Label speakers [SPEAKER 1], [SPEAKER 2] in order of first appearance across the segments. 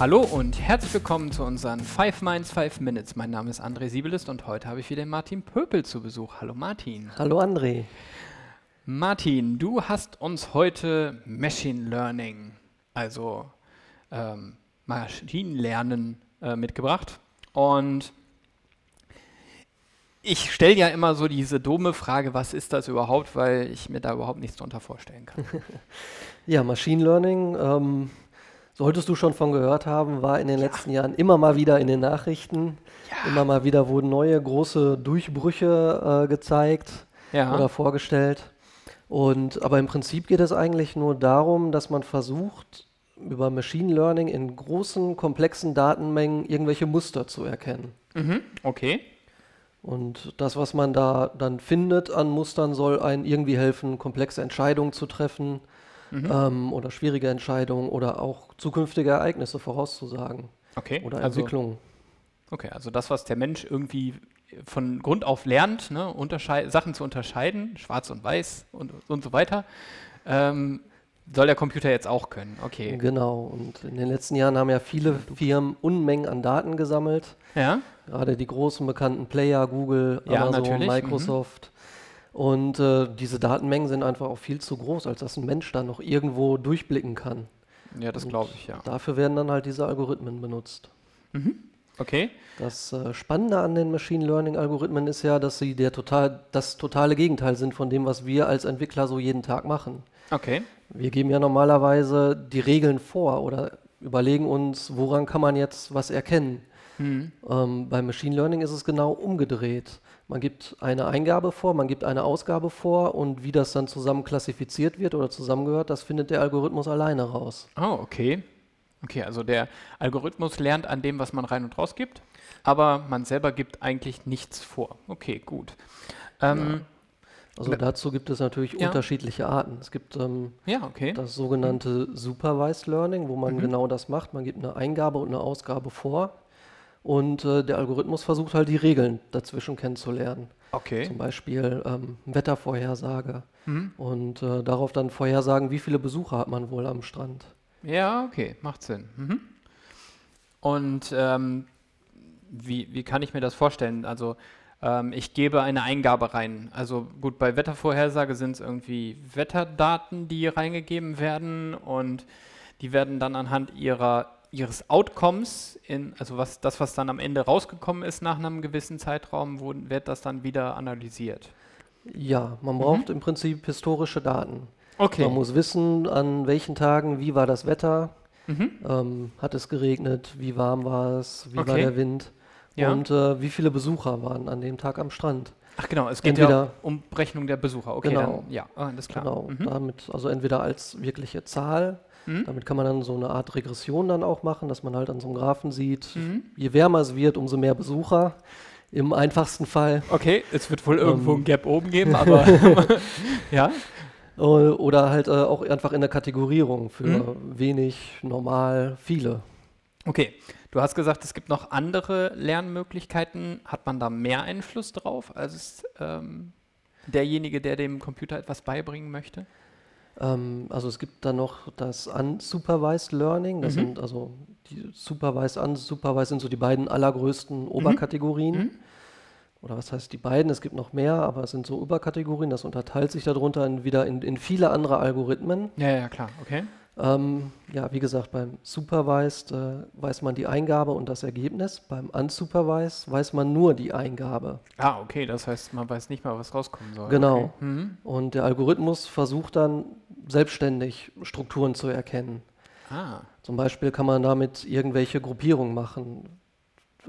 [SPEAKER 1] Hallo und herzlich willkommen zu unseren 5 Minds 5 Minutes. Mein Name ist André Siebelist und heute habe ich wieder Martin Pöpel zu Besuch. Hallo Martin.
[SPEAKER 2] Hallo André.
[SPEAKER 1] Martin, du hast uns heute Machine Learning, also ähm, Maschinenlernen äh, mitgebracht. Und ich stelle ja immer so diese dumme Frage, was ist das überhaupt, weil ich mir da überhaupt nichts darunter vorstellen kann.
[SPEAKER 2] ja, Machine Learning, ähm, solltest du schon von gehört haben, war in den ja. letzten Jahren immer mal wieder in den Nachrichten. Ja. Immer mal wieder wurden neue große Durchbrüche äh, gezeigt ja. oder vorgestellt. Und, aber im Prinzip geht es eigentlich nur darum, dass man versucht, über Machine Learning in großen, komplexen Datenmengen irgendwelche Muster zu erkennen.
[SPEAKER 1] Mhm, okay.
[SPEAKER 2] Und das, was man da dann findet an Mustern, soll einen irgendwie helfen, komplexe Entscheidungen zu treffen mhm. ähm, oder schwierige Entscheidungen oder auch zukünftige Ereignisse vorauszusagen.
[SPEAKER 1] Okay.
[SPEAKER 2] Oder also, Entwicklungen.
[SPEAKER 1] Okay, also das, was der Mensch irgendwie von Grund auf lernt, ne, Sachen zu unterscheiden, schwarz und weiß und, und so weiter, ähm, soll der Computer jetzt auch können. Okay.
[SPEAKER 2] Genau. Und in den letzten Jahren haben ja viele Firmen Unmengen an Daten gesammelt.
[SPEAKER 1] Ja.
[SPEAKER 2] Gerade die großen bekannten Player, Google, ja, Amazon, natürlich. Mhm. Microsoft. Mhm. Und äh, diese Datenmengen sind einfach auch viel zu groß, als dass ein Mensch da noch irgendwo durchblicken kann.
[SPEAKER 1] Ja, das glaube ich, ja.
[SPEAKER 2] Dafür werden dann halt diese Algorithmen benutzt.
[SPEAKER 1] Mhm. Okay.
[SPEAKER 2] Das äh, Spannende an den Machine Learning Algorithmen ist ja, dass sie der total, das totale Gegenteil sind von dem, was wir als Entwickler so jeden Tag machen.
[SPEAKER 1] Okay.
[SPEAKER 2] Wir geben ja normalerweise die Regeln vor oder überlegen uns, woran kann man jetzt was erkennen. Mhm. Ähm, beim Machine Learning ist es genau umgedreht. Man gibt eine Eingabe vor, man gibt eine Ausgabe vor und wie das dann zusammen klassifiziert wird oder zusammengehört, das findet der Algorithmus alleine raus.
[SPEAKER 1] Oh, okay. Okay, also der Algorithmus lernt an dem, was man rein und raus gibt, aber man selber gibt eigentlich nichts vor. Okay, gut.
[SPEAKER 2] Ähm, ja. Also dazu gibt es natürlich ja. unterschiedliche Arten. Es gibt ähm,
[SPEAKER 1] ja, okay.
[SPEAKER 2] das sogenannte Supervised Learning, wo man mhm. genau das macht. Man gibt eine Eingabe und eine Ausgabe vor und äh, der Algorithmus versucht halt die Regeln dazwischen kennenzulernen.
[SPEAKER 1] Okay.
[SPEAKER 2] Zum Beispiel ähm, Wettervorhersage mhm. und äh, darauf dann vorhersagen, wie viele Besucher hat man wohl am Strand.
[SPEAKER 1] Ja, okay, macht Sinn. Mhm. Und ähm, wie, wie kann ich mir das vorstellen? Also ähm, ich gebe eine Eingabe rein. Also gut, bei Wettervorhersage sind es irgendwie Wetterdaten, die reingegeben werden und die werden dann anhand ihrer ihres Outcomes, in, also was, das, was dann am Ende rausgekommen ist nach einem gewissen Zeitraum, wo, wird das dann wieder analysiert?
[SPEAKER 2] Ja, man braucht mhm. im Prinzip historische Daten.
[SPEAKER 1] Okay.
[SPEAKER 2] Man muss wissen, an welchen Tagen, wie war das Wetter, mhm. ähm, hat es geregnet, wie warm war es, wie okay. war der Wind ja. und äh, wie viele Besucher waren an dem Tag am Strand.
[SPEAKER 1] Ach genau, es geht entweder, ja um Berechnung der Besucher. Okay,
[SPEAKER 2] genau,
[SPEAKER 1] dann, ja, alles klar.
[SPEAKER 2] Genau, mhm. damit, also entweder als wirkliche Zahl, mhm. damit kann man dann so eine Art Regression dann auch machen, dass man halt an so einem Graphen sieht, mhm. je wärmer es wird, umso mehr Besucher. Im einfachsten Fall.
[SPEAKER 1] Okay, es wird wohl irgendwo ähm. ein Gap oben geben, aber ja.
[SPEAKER 2] Oder halt äh, auch einfach in der Kategorierung für mhm. wenig, normal, viele.
[SPEAKER 1] Okay, du hast gesagt, es gibt noch andere Lernmöglichkeiten. Hat man da mehr Einfluss drauf als ähm, derjenige, der dem Computer etwas beibringen möchte?
[SPEAKER 2] Ähm, also es gibt dann noch das Unsupervised Learning. Das mhm. sind also die Supervised, Unsupervised sind so die beiden allergrößten mhm. Oberkategorien. Mhm oder was heißt die beiden, es gibt noch mehr, aber es sind so Überkategorien, das unterteilt sich darunter in, wieder in, in viele andere Algorithmen.
[SPEAKER 1] Ja, ja, klar, okay.
[SPEAKER 2] Ähm, ja, wie gesagt, beim Supervised äh, weiß man die Eingabe und das Ergebnis. Beim Unsupervised weiß man nur die Eingabe.
[SPEAKER 1] Ah, okay, das heißt, man weiß nicht mal, was rauskommen soll.
[SPEAKER 2] Genau.
[SPEAKER 1] Okay.
[SPEAKER 2] Mhm. Und der Algorithmus versucht dann selbstständig Strukturen zu erkennen.
[SPEAKER 1] Ah.
[SPEAKER 2] Zum Beispiel kann man damit irgendwelche Gruppierungen machen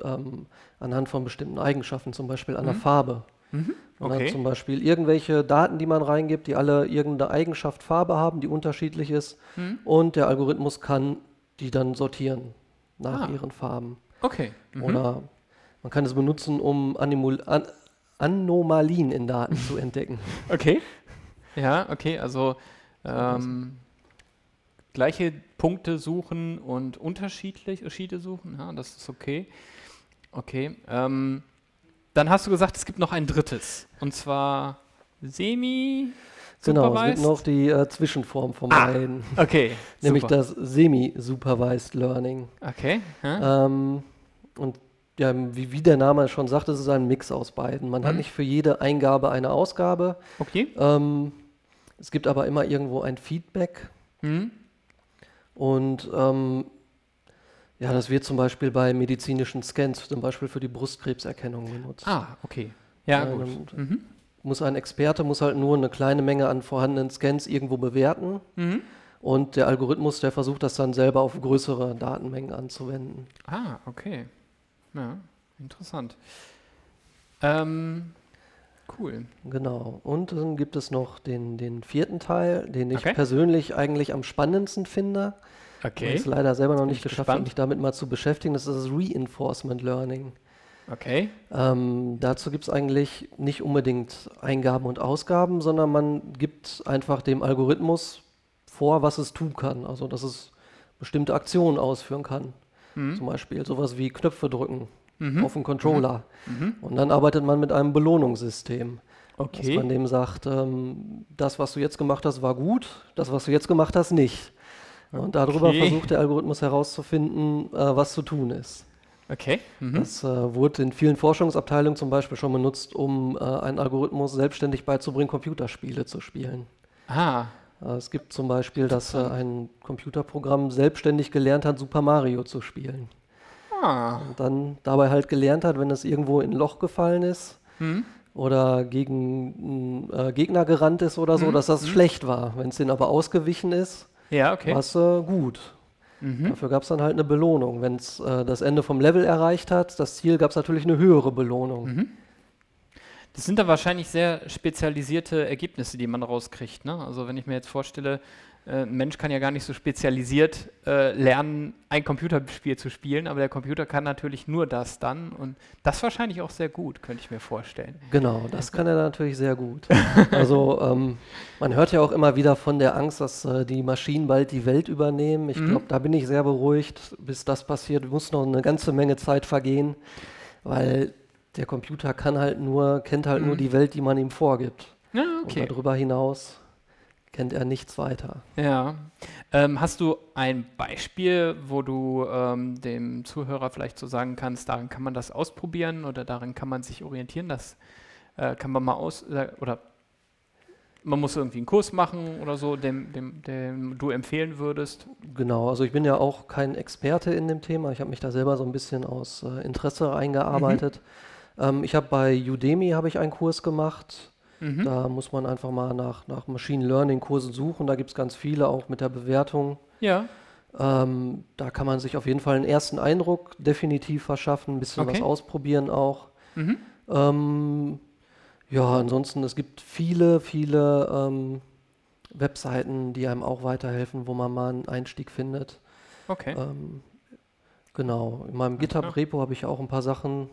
[SPEAKER 2] ähm, anhand von bestimmten Eigenschaften, zum Beispiel an der mhm. Farbe. Mhm. Man okay. hat zum Beispiel irgendwelche Daten, die man reingibt, die alle irgendeine Eigenschaft Farbe haben, die unterschiedlich ist. Mhm. Und der Algorithmus kann die dann sortieren nach ah. ihren Farben.
[SPEAKER 1] Okay.
[SPEAKER 2] Mhm. Oder man kann es benutzen, um Animul An Anomalien in Daten zu entdecken.
[SPEAKER 1] Okay. Ja, okay. Also ähm, gleiche Punkte suchen und unterschiedliche Unterschiede suchen. Ja, das ist okay. Okay. Ähm, dann hast du gesagt, es gibt noch ein drittes. Und zwar Semi.
[SPEAKER 2] Genau, es gibt noch die äh, Zwischenform von
[SPEAKER 1] Ah,
[SPEAKER 2] beiden,
[SPEAKER 1] Okay,
[SPEAKER 2] nämlich
[SPEAKER 1] super.
[SPEAKER 2] das Semi-Supervised Learning.
[SPEAKER 1] Okay.
[SPEAKER 2] Ähm, und ja, wie, wie der Name schon sagt, es ist ein Mix aus beiden. Man hat
[SPEAKER 1] Mhm.
[SPEAKER 2] nicht für jede Eingabe eine Ausgabe.
[SPEAKER 1] okay.
[SPEAKER 2] Ähm, es gibt aber immer irgendwo ein Feedback.
[SPEAKER 1] Mhm.
[SPEAKER 2] Und ähm, ja, das wird zum Beispiel bei medizinischen Scans, zum Beispiel für die Brustkrebserkennung genutzt.
[SPEAKER 1] Ah, okay. Ja,
[SPEAKER 2] Ja,
[SPEAKER 1] gut. Mhm.
[SPEAKER 2] Muss ein Experte muss halt nur eine kleine Menge an vorhandenen Scans irgendwo bewerten.
[SPEAKER 1] Mhm.
[SPEAKER 2] Und der Algorithmus, der versucht das dann selber auf größere Datenmengen anzuwenden.
[SPEAKER 1] Ah, okay. Ja, interessant. Ähm, cool.
[SPEAKER 2] Genau. Und dann gibt es noch den, den vierten Teil, den ich
[SPEAKER 1] Okay.
[SPEAKER 2] persönlich eigentlich am spannendsten finde.
[SPEAKER 1] Okay.
[SPEAKER 2] Ich es leider selber noch nicht
[SPEAKER 1] ich
[SPEAKER 2] geschafft habe, mich damit mal zu beschäftigen. Das ist das Reinforcement Learning.
[SPEAKER 1] Okay.
[SPEAKER 2] Ähm, dazu gibt es eigentlich nicht unbedingt Eingaben und Ausgaben, sondern man gibt einfach dem Algorithmus vor, was es tun kann. Also, dass es bestimmte Aktionen ausführen kann.
[SPEAKER 1] Mhm.
[SPEAKER 2] Zum Beispiel sowas wie Knöpfe drücken
[SPEAKER 1] Mhm.
[SPEAKER 2] auf den Controller.
[SPEAKER 1] Mhm.
[SPEAKER 2] Und dann arbeitet man mit einem Belohnungssystem. Dass
[SPEAKER 1] Okay.
[SPEAKER 2] man dem sagt, ähm, das, was du jetzt gemacht hast, war gut, das, was du jetzt gemacht hast, nicht. Und darüber
[SPEAKER 1] Okay.
[SPEAKER 2] versucht der Algorithmus herauszufinden, äh, was zu tun ist.
[SPEAKER 1] Okay. Mhm.
[SPEAKER 2] Das äh, wurde in vielen Forschungsabteilungen zum Beispiel schon benutzt, um äh, einen Algorithmus selbstständig beizubringen, Computerspiele zu spielen.
[SPEAKER 1] Ah,
[SPEAKER 2] Äh, es gibt zum Beispiel, dass äh, ein Computerprogramm selbstständig gelernt hat, Super Mario zu spielen.
[SPEAKER 1] ah.
[SPEAKER 2] Und dann dabei halt gelernt hat, wenn es irgendwo in ein Loch gefallen ist,
[SPEAKER 1] Mhm.
[SPEAKER 2] oder gegen einen äh, Gegner gerannt ist oder so,
[SPEAKER 1] Mhm,
[SPEAKER 2] dass das schlecht war. Wenn es denen aber ausgewichen ist,
[SPEAKER 1] Ja, okay.
[SPEAKER 2] war es äh, gut.
[SPEAKER 1] Mhm.
[SPEAKER 2] Dafür gab es dann halt eine Belohnung. Wenn es äh, das Ende vom Level erreicht hat, das Ziel, gab es natürlich eine höhere Belohnung.
[SPEAKER 1] Mhm. Das sind dann wahrscheinlich sehr spezialisierte Ergebnisse, die man rauskriegt. Ne? Also wenn ich mir jetzt vorstelle, äh, ein Mensch kann ja gar nicht so spezialisiert äh, lernen, ein Computerspiel zu spielen, aber der Computer kann natürlich nur das dann und das wahrscheinlich auch sehr gut, könnte ich mir vorstellen.
[SPEAKER 2] Genau, das kann er natürlich sehr gut. Also ähm, man hört ja auch immer wieder von der Angst, dass äh, die Maschinen bald die Welt übernehmen. Ich
[SPEAKER 1] Mhm.
[SPEAKER 2] glaube, da bin ich sehr beruhigt. Bis das passiert, muss noch eine ganze Menge Zeit vergehen, weil der Computer kann halt nur, kennt halt nur
[SPEAKER 1] Mhm.
[SPEAKER 2] die Welt, die man ihm vorgibt.
[SPEAKER 1] Ja,
[SPEAKER 2] Und
[SPEAKER 1] okay.
[SPEAKER 2] darüber hinaus kennt er nichts weiter.
[SPEAKER 1] Ja. Ähm, hast du ein Beispiel, wo du ähm, dem Zuhörer vielleicht so sagen kannst, darin kann man das ausprobieren oder darin kann man sich orientieren? Das äh, kann man mal aus äh, oder man muss irgendwie einen Kurs machen oder so, dem, dem, dem du empfehlen würdest.
[SPEAKER 2] Genau, also ich bin ja auch kein Experte in dem Thema. Ich habe mich da selber so ein bisschen aus äh, Interesse eingearbeitet. Ähm, ich habe bei Udemy habe ich einen Kurs gemacht.
[SPEAKER 1] Mhm.
[SPEAKER 2] Da muss man einfach mal nach, nach Machine Learning Kursen suchen. Da gibt es ganz viele, auch mit der Bewertung.
[SPEAKER 1] Ja.
[SPEAKER 2] Ähm, da kann man sich auf jeden Fall einen ersten Eindruck definitiv verschaffen, ein bisschen was
[SPEAKER 1] Okay.
[SPEAKER 2] ausprobieren auch.
[SPEAKER 1] Mhm.
[SPEAKER 2] Ähm, ja, ansonsten, es gibt viele, viele ähm, Webseiten, die einem auch weiterhelfen, wo man mal einen Einstieg findet.
[SPEAKER 1] Okay.
[SPEAKER 2] Ähm, genau, in meinem. GitHub-Repo habe ich auch ein paar Sachen,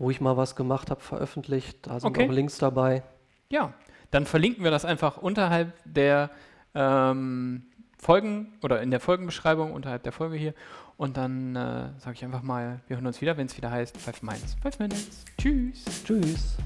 [SPEAKER 2] wo ich mal was gemacht habe, veröffentlicht. Da sind
[SPEAKER 1] Okay.
[SPEAKER 2] auch Links dabei.
[SPEAKER 1] Ja, dann verlinken wir das einfach unterhalb der ähm, Folgen oder in der Folgenbeschreibung unterhalb der Folge hier. Und dann äh, sage ich einfach mal, wir hören uns wieder, wenn es wieder heißt 5 Minutes. 5 Minutes. Tschüss.
[SPEAKER 2] Tschüss.